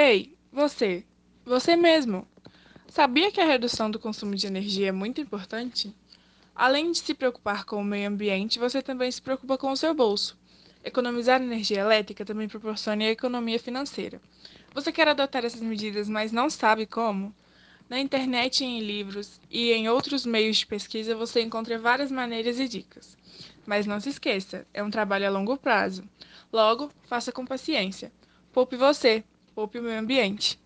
Ei, você, você mesmo, sabia que a redução do consumo de energia é muito importante? Além de se preocupar com o meio ambiente, você também se preocupa com o seu bolso. Economizar energia elétrica também proporciona economia financeira. Você quer adotar essas medidas, mas não sabe como? Na internet, em livros e em outros meios de pesquisa você encontra várias maneiras e dicas. Mas não se esqueça, é um trabalho a longo prazo. Logo, faça com paciência. Poupe você, poupe o meio ambiente.